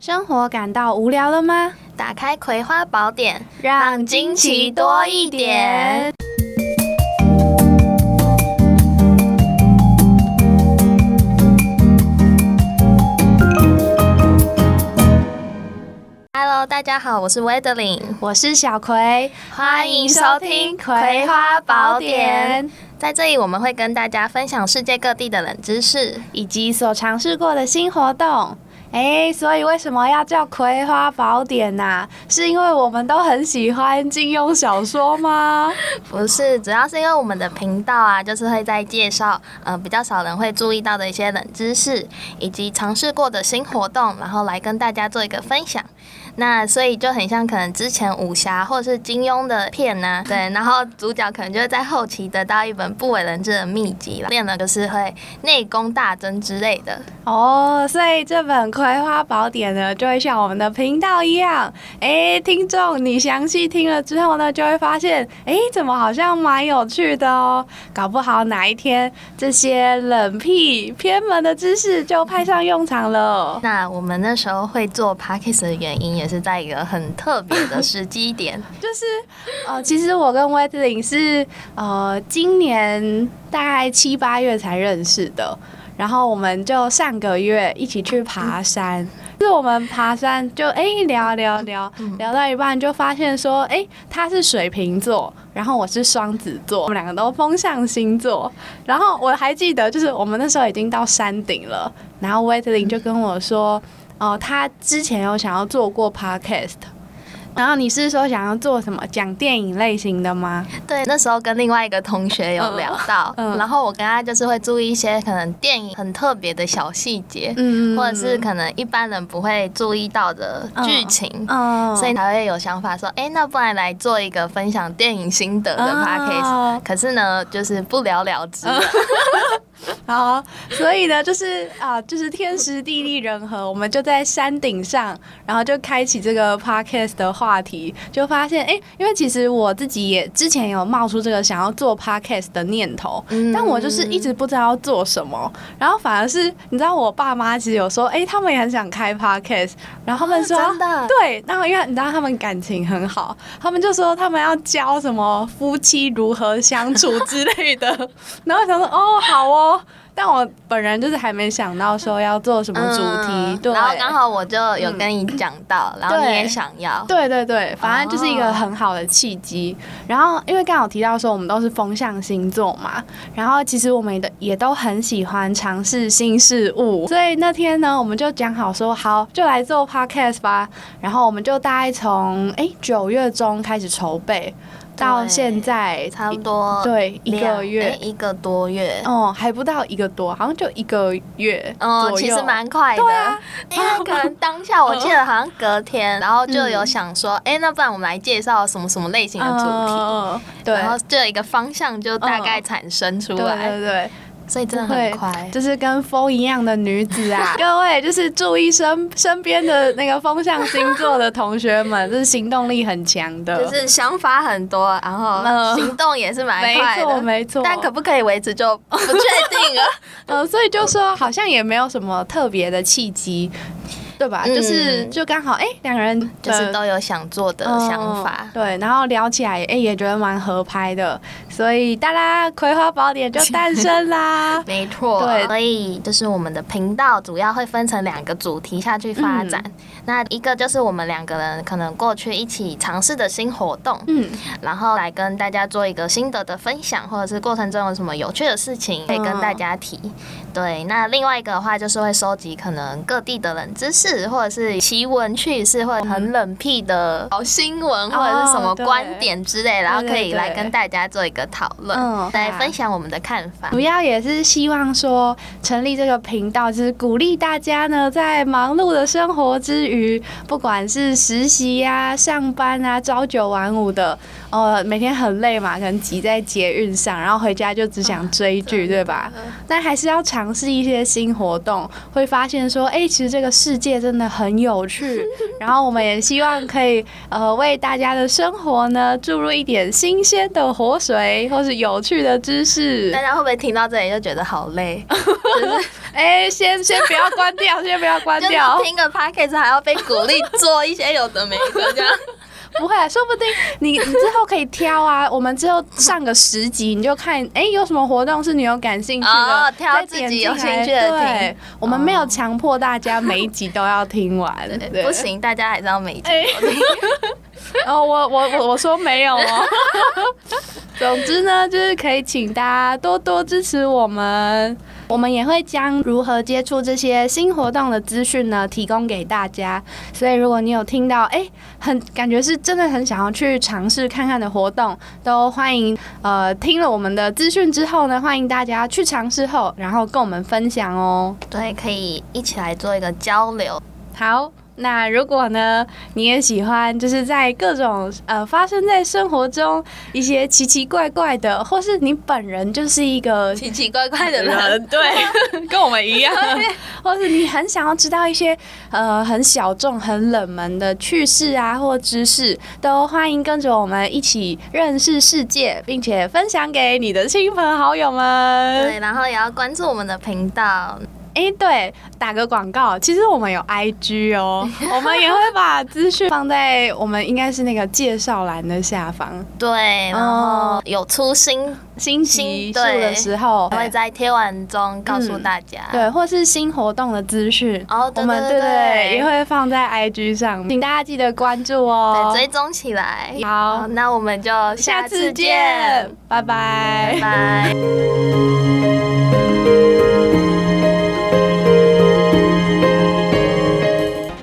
生活感到无聊了吗？打开《葵花宝典》，让惊奇多一点。Hello，大家好，我是 Wedeling，我是小葵，欢迎收听《葵花宝典》。在这里，我们会跟大家分享世界各地的冷知识，以及所尝试过的新活动。哎，所以为什么要叫《葵花宝典》呐？是因为我们都很喜欢金庸小说吗？不是，主要是因为我们的频道啊，就是会在介绍嗯比较少人会注意到的一些冷知识，以及尝试过的新活动，然后来跟大家做一个分享。那所以就很像可能之前武侠或是金庸的片呢、对，然后主角可能就会在后期得到一本不为人知的秘籍了，练了就是会内功大增之类的。哦，所以这本《葵花宝典》呢，就会像我们的频道一样，哎，听众你详细听了之后呢，就会发现，哎，怎么好像蛮有趣的哦？搞不好哪一天这些冷僻偏门的知识就派上用场了。那我们那时候会做 podcast 的原因，也是在一个很特别的时机点。就是，呃，其实我跟威特林是呃今年大概七八月才认识的，然后我们就上个月一起去爬山。就是我们爬山就哎、聊聊聊聊到一半就发现说哎、他是水瓶座，然后我是双子座，我们两个都风象星座。然后我还记得就是我们那时候已经到山顶了，然后威特林就跟我说，哦、他之前有想要做过 podcast。然后你是说想要做什么讲电影类型的吗？对，那时候跟另外一个同学有聊到，嗯嗯然后我跟他就是会注意一些可能电影很特别的小细节，嗯或者是可能一般人不会注意到的剧情。嗯所以才会有想法说，哎、那不然来做一个分享电影心得的 podcast、哦可是呢，就是不了了之了。好，所以呢，就是啊，就是天时地利人和，我们就在山顶上，然后就开启这个 podcast 的话题，就发现，哎、因为其实我自己也之前有冒出这个想要做 podcast 的念头，嗯但我就是一直不知道要做什么，然后反而是你知道，我爸妈其实有说，哎、他们也很想开 podcast，然后他们说，哦真的对，然后因为你知道他们感情很好，他们就说他们要教什么夫妻如何相处之类的，然后想说，哦，好哦。但我本人就是还没想到说要做什么主题，嗯对，然后刚好我就有跟你讲到，然后你也想要，对对对，反正就是一个很好的契机。然后因为刚好提到说我们都是风象星座嘛，然后其实我们的也都很喜欢尝试新事物，所以那天呢，我们就讲好说好就来做 podcast 吧。然后我们就大概从哎九月中开始筹备，到现在差不多对一个月。诶。一个多月。哦，还不到一个多，好像就一个月哦，其实蛮快的，啊。因为可能当下我 记得好像隔天，然后就有想说，哎、那不然我们来介绍什么什么类型的主题，嗯对，然后就有一个方向就大概产生出对来，对对，所以真的很快。就是跟风一样的女子啊！各位就是注意身身边的那个风象星座的同学们，就是行动力很强的，就是想法很多，然后嗯行动也是蛮没错快的，没错。但可不可以维持就不确定了。呃，所以就说好像也没有什么特别的契机，对吧？嗯就是就刚好哎，两、个人就是都有想做的想法嗯。对，然后聊起来哎、也觉得蛮合拍的，所以大啦，葵花宝典就诞生啦。没错，对所以就是我们的频道主要会分成两个主题下去发展。嗯那一个就是我们两个人可能过去一起尝试的新活动，嗯，然后来跟大家做一个心得的分享，或者是过程中有什么有趣的事情可以跟大家提。对，那另外一个的话就是会收集可能各地的冷知识，或者是奇闻趣事，或者很冷僻的好新闻，或者是什么观点之类，然后可以来跟大家做一个讨论，嗯来分享我们的看法。主要也是希望说，成立这个频道，就是鼓励大家呢，在忙碌的生活之余，不管是实习呀、上班啊、朝九晚五的，呃，每天很累嘛，可能挤在捷运上，然后回家就只想追剧，对吧？但还是要尝试一些新活动，会发现说，哎、其实这个世界真的很有趣。然后我们也希望可以呃为大家的生活呢注入一点新鲜的活水，或是有趣的知识大。家会不会听到这里就觉得好累？就是哎、先先不要关掉，先不要关就掉是，听个 podcast 还要被鼓励做一些有的没的这样。不会，啊说不定你你之后可以挑啊。我们之后上个十集，你就看，哎、有什么活动是你有感兴趣的，哦挑再自己有点进来兴趣的对听，我们没有强迫大家每一集都要听完，对不。行，大家还是要每一集哎都听。哦，我我我我说没有哦。总之呢，就是可以请大家多多支持我们，我们也会将如何接触这些新活动的资讯呢提供给大家。所以如果你有听到，哎、很感觉是真的很想要去尝试看看的活动，都欢迎呃听了我们的资讯之后呢，欢迎大家去尝试后，然后跟我们分享哦。对，可以一起来做一个交流。好，那如果呢，你也喜欢，就是在各种呃发生在生活中一些奇奇怪怪的，或是你本人就是一个奇奇怪怪的人，对，跟我们一样，或是你很想要知道一些呃很小众、很冷门的趣事啊或知识，都欢迎跟着我们一起认识世界，并且分享给你的亲朋好友们。对，然后也要关注我们的频道。哎、对，打个广告，其实我们有 IG 哦，我们也会把资讯放在我们应该是那个介绍栏的下方。对，然后有出新，新新对的时候，会在贴文中告诉大家。对，或是新活动的资讯，哦，对我们对对也会放在 IG 上，请大家记得关注哦。对追踪起来。好那我们就下次次见，拜拜拜拜。